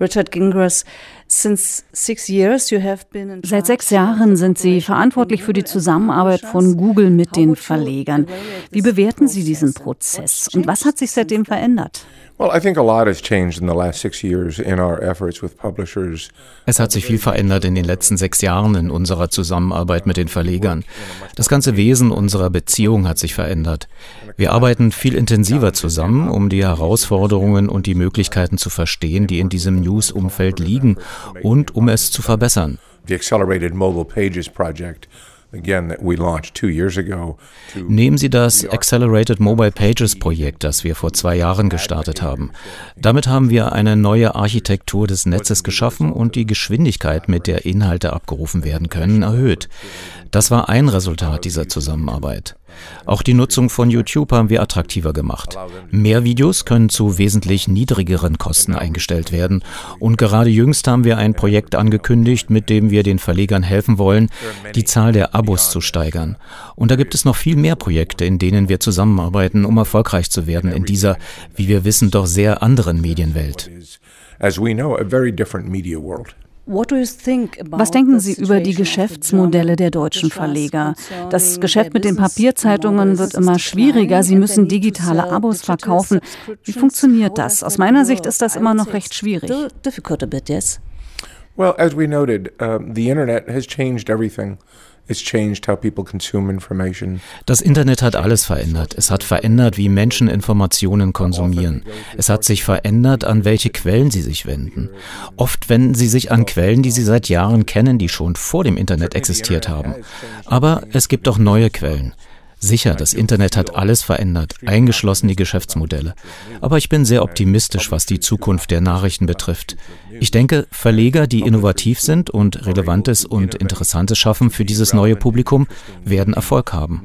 Richard Gingras, Seit sechs Jahren sind Sie verantwortlich für die Zusammenarbeit von Google mit den Verlegern. Wie bewerten Sie diesen Prozess und was hat sich seitdem verändert? Es hat sich viel verändert in den letzten sechs Jahren in unserer Zusammenarbeit mit den Verlegern. Das ganze Wesen unserer Beziehung hat sich verändert. Wir arbeiten viel intensiver zusammen, um die Herausforderungen und die Möglichkeiten zu verstehen, die in diesem News-Umfeld liegen und um es zu verbessern. The Accelerated Mobile Pages Project Nehmen Sie das Accelerated Mobile Pages Projekt, das wir vor zwei Jahren gestartet haben. Damit haben wir eine neue Architektur des Netzes geschaffen und die Geschwindigkeit, mit der Inhalte abgerufen werden können, erhöht. Das war ein Resultat dieser Zusammenarbeit. Auch die Nutzung von YouTube haben wir attraktiver gemacht. Mehr Videos können zu wesentlich niedrigeren Kosten eingestellt werden. Und gerade jüngst haben wir ein Projekt angekündigt, mit dem wir den Verlegern helfen wollen, die Zahl der Abos zu steigern. Und da gibt es noch viel mehr Projekte, in denen wir zusammenarbeiten, um erfolgreich zu werden in dieser, wie wir wissen, doch sehr anderen Medienwelt. As we know, a very different media world. Was denken Sie über die Geschäftsmodelle der deutschen Verleger? Das Geschäft mit den Papierzeitungen wird immer schwieriger. Sie müssen digitale Abos verkaufen. Wie funktioniert das? Aus meiner Sicht ist das immer noch recht schwierig. Well, as we noted, uh, the internet has changed everything. Das Internet hat alles verändert. Es hat verändert, wie Menschen Informationen konsumieren. Es hat sich verändert, an welche Quellen sie sich wenden. Oft wenden sie sich an Quellen, die sie seit Jahren kennen, die schon vor dem Internet existiert haben. Aber es gibt auch neue Quellen. Sicher, das Internet hat alles verändert, eingeschlossen die Geschäftsmodelle. Aber ich bin sehr optimistisch, was die Zukunft der Nachrichten betrifft. Ich denke, Verleger, die innovativ sind und Relevantes und Interessantes schaffen für dieses neue Publikum, werden Erfolg haben.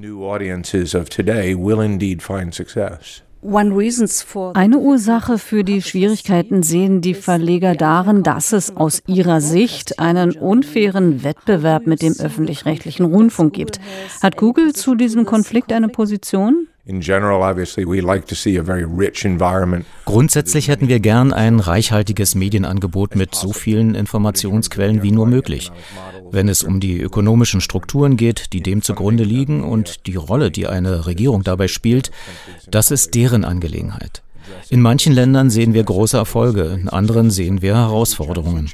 Eine Ursache für die Schwierigkeiten sehen die Verleger darin, dass es aus ihrer Sicht einen unfairen Wettbewerb mit dem öffentlich-rechtlichen Rundfunk gibt. Hat Google zu diesem Konflikt eine Position? Grundsätzlich hätten wir gern ein reichhaltiges Medienangebot mit so vielen Informationsquellen wie nur möglich. Wenn es um die ökonomischen Strukturen geht, die dem zugrunde liegen und die Rolle, die eine Regierung dabei spielt, das ist deren Angelegenheit. In manchen Ländern sehen wir große Erfolge, in anderen sehen wir Herausforderungen.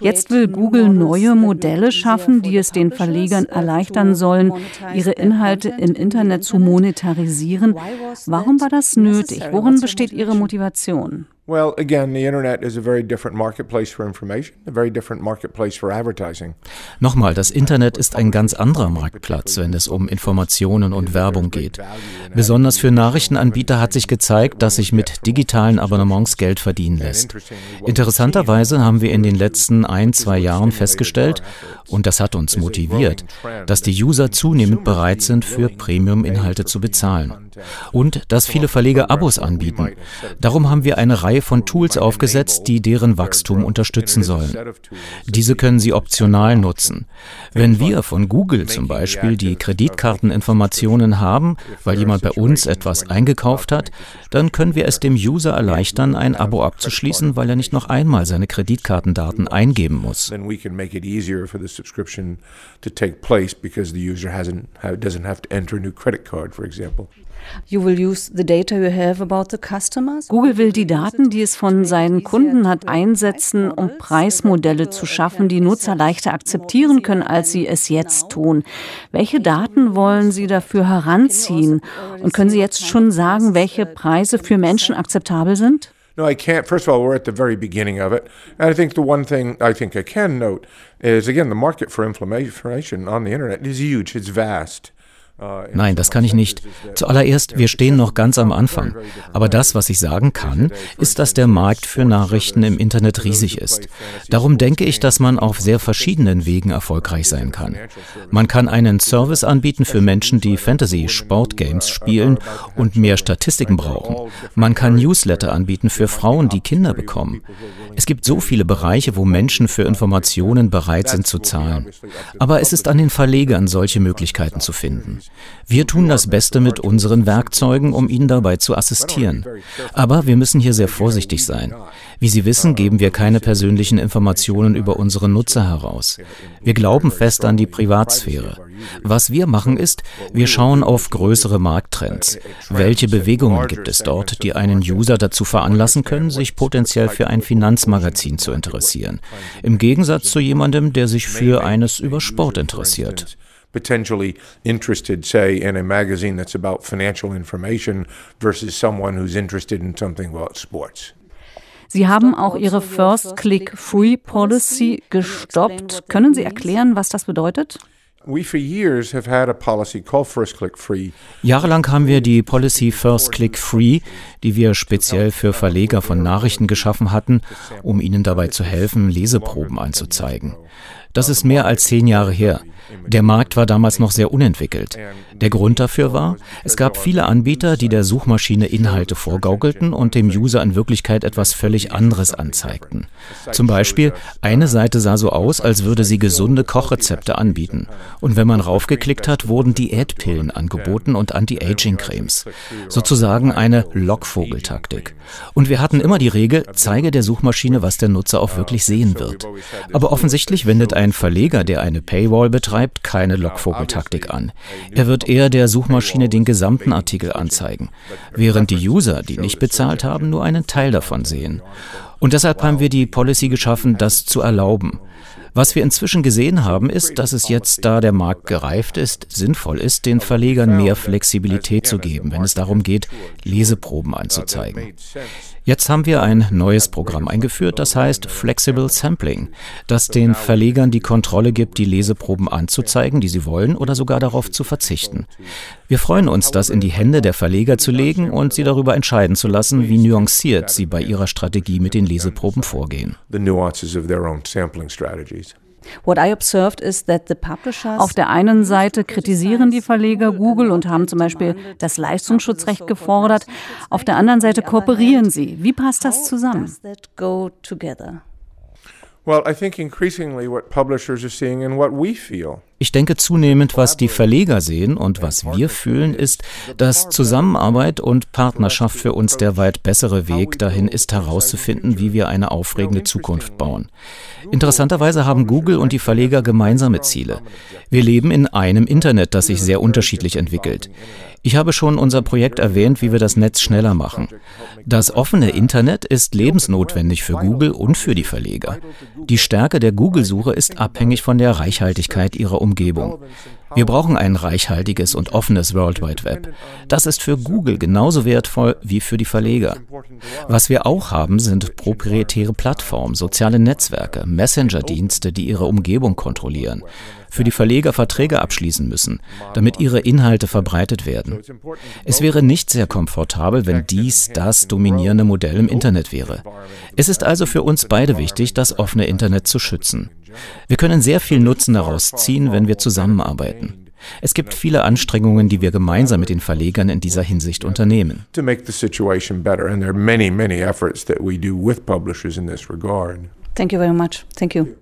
Jetzt will Google neue Modelle schaffen, die es den Verlegern erleichtern sollen, ihre Inhalte im Internet zu monetarisieren. Warum war das nötig? Worin besteht Ihre Motivation? Well, again, the internet is a very different marketplace for information, a very different marketplace for advertising. Nochmal, das Internet ist ein ganz anderer Marktplatz, wenn es um Informationen und Werbung geht. Besonders für Nachrichtenanbieter hat sich gezeigt, dass sich mit digitalen Abonnements Geld verdienen lässt. Interessanterweise haben wir in den letzten ein, zwei Jahren festgestellt, und das hat uns motiviert, dass die User zunehmend bereit sind, für Premium-Inhalte zu bezahlen. Und dass viele Verleger Abos anbieten. Darum haben wir eine Reihe Reihe von Tools aufgesetzt, die deren Wachstum unterstützen sollen. Diese können Sie optional nutzen. Wenn wir von Google zum Beispiel die Kreditkarteninformationen haben, weil jemand bei uns etwas eingekauft hat, dann können wir es dem User erleichtern, ein Abo abzuschließen, weil er nicht noch einmal seine Kreditkartendaten eingeben muss. Google will die Daten, die es von seinen Kunden hat, einsetzen, um Preismodelle zu schaffen, die Nutzer leichter akzeptieren können, als sie es jetzt tun. Welche Daten wollen Sie dafür heranziehen? Und können Sie jetzt schon sagen, welche Preise für Menschen akzeptabel sind? No, I can't. First of all, we're at the very beginning of it. And I think the one thing I think I can note is, again, the market for information on the internet is huge, it's vast. Nein, das kann ich nicht. Zuallererst, wir stehen noch ganz am Anfang. Aber das, was ich sagen kann, ist, dass der Markt für Nachrichten im Internet riesig ist. Darum denke ich, dass man auf sehr verschiedenen Wegen erfolgreich sein kann. Man kann einen Service anbieten für Menschen, die Fantasy-Sportgames spielen und mehr Statistiken brauchen. Man kann Newsletter anbieten für Frauen, die Kinder bekommen. Es gibt so viele Bereiche, wo Menschen für Informationen bereit sind zu zahlen. Aber es ist an den Verlegern, solche Möglichkeiten zu finden. Wir tun das Beste mit unseren Werkzeugen, um Ihnen dabei zu assistieren. Aber wir müssen hier sehr vorsichtig sein. Wie Sie wissen, geben wir keine persönlichen Informationen über unsere Nutzer heraus. Wir glauben fest an die Privatsphäre. Was wir machen ist, wir schauen auf größere Markttrends. Welche Bewegungen gibt es dort, die einen User dazu veranlassen können, sich potenziell für ein Finanzmagazin zu interessieren? Im Gegensatz zu jemandem, der sich für eines über Sport interessiert potentially interested, say, in a magazine that's about financial information versus someone who's interested in something about sports. Sie haben auch Ihre First Click Free Policy gestoppt. Können Sie erklären, was das bedeutet? Jahrelang haben wir die Policy First Click Free, die wir speziell für Verleger von Nachrichten geschaffen hatten, um ihnen dabei zu helfen, Leseproben anzuzeigen. Das ist mehr als zehn Jahre her. Der Markt war damals noch sehr unentwickelt. Der Grund dafür war, es gab viele Anbieter, die der Suchmaschine Inhalte vorgaukelten und dem User in Wirklichkeit etwas völlig anderes anzeigten. Zum Beispiel, eine Seite sah so aus, als würde sie gesunde Kochrezepte anbieten. Und wenn man raufgeklickt hat, wurden Diätpillen angeboten und Anti-Aging-Cremes. Sozusagen eine Lockvogeltaktik. Und wir hatten immer die Regel, zeige der Suchmaschine, was der Nutzer auch wirklich sehen wird. Aber offensichtlich wendet ein Verleger, der eine Paywall betreibt, keine Lockvogeltaktik an. Er wird eher der Suchmaschine den gesamten Artikel anzeigen, während die User, die nicht bezahlt haben, nur einen Teil davon sehen. Und deshalb haben wir die Policy geschaffen, das zu erlauben. Was wir inzwischen gesehen haben, ist, dass es jetzt, da der Markt gereift ist, sinnvoll ist, den Verlegern mehr Flexibilität zu geben, wenn es darum geht, Leseproben anzuzeigen. Jetzt haben wir ein neues Programm eingeführt, das heißt Flexible Sampling, das den Verlegern die Kontrolle gibt, die Leseproben anzuzeigen, die sie wollen, oder sogar darauf zu verzichten. Wir freuen uns, das in die Hände der Verleger zu legen und sie darüber entscheiden zu lassen, wie nuanciert sie bei ihrer Strategie mit den Leseproben vorgehen. Auf der einen Seite kritisieren die Verleger Google und haben zum Beispiel das Leistungsschutzrecht gefordert. Auf der anderen Seite kooperieren sie. Wie passt das zusammen? Well, I think increasingly what publishers are seeing and what we feel ich denke zunehmend, was die Verleger sehen und was wir fühlen, ist, dass Zusammenarbeit und Partnerschaft für uns der weit bessere Weg dahin ist, herauszufinden, wie wir eine aufregende Zukunft bauen. Interessanterweise haben Google und die Verleger gemeinsame Ziele. Wir leben in einem Internet, das sich sehr unterschiedlich entwickelt. Ich habe schon unser Projekt erwähnt, wie wir das Netz schneller machen. Das offene Internet ist lebensnotwendig für Google und für die Verleger. Die Stärke der Google-Suche ist abhängig von der Reichhaltigkeit ihrer Umgebung. Wir brauchen ein reichhaltiges und offenes World Wide Web. Das ist für Google genauso wertvoll wie für die Verleger. Was wir auch haben, sind proprietäre Plattformen, soziale Netzwerke, Messenger-Dienste, die ihre Umgebung kontrollieren, für die Verleger Verträge abschließen müssen, damit ihre Inhalte verbreitet werden. Es wäre nicht sehr komfortabel, wenn dies das dominierende Modell im Internet wäre. Es ist also für uns beide wichtig, das offene Internet zu schützen. Wir können sehr viel Nutzen daraus ziehen, wenn wir zusammenarbeiten. Es gibt viele Anstrengungen, die wir gemeinsam mit den Verlegern in dieser Hinsicht unternehmen. To make the situation better and there are many many efforts that we do with publishers in this regard. Thank you very much. Thank you.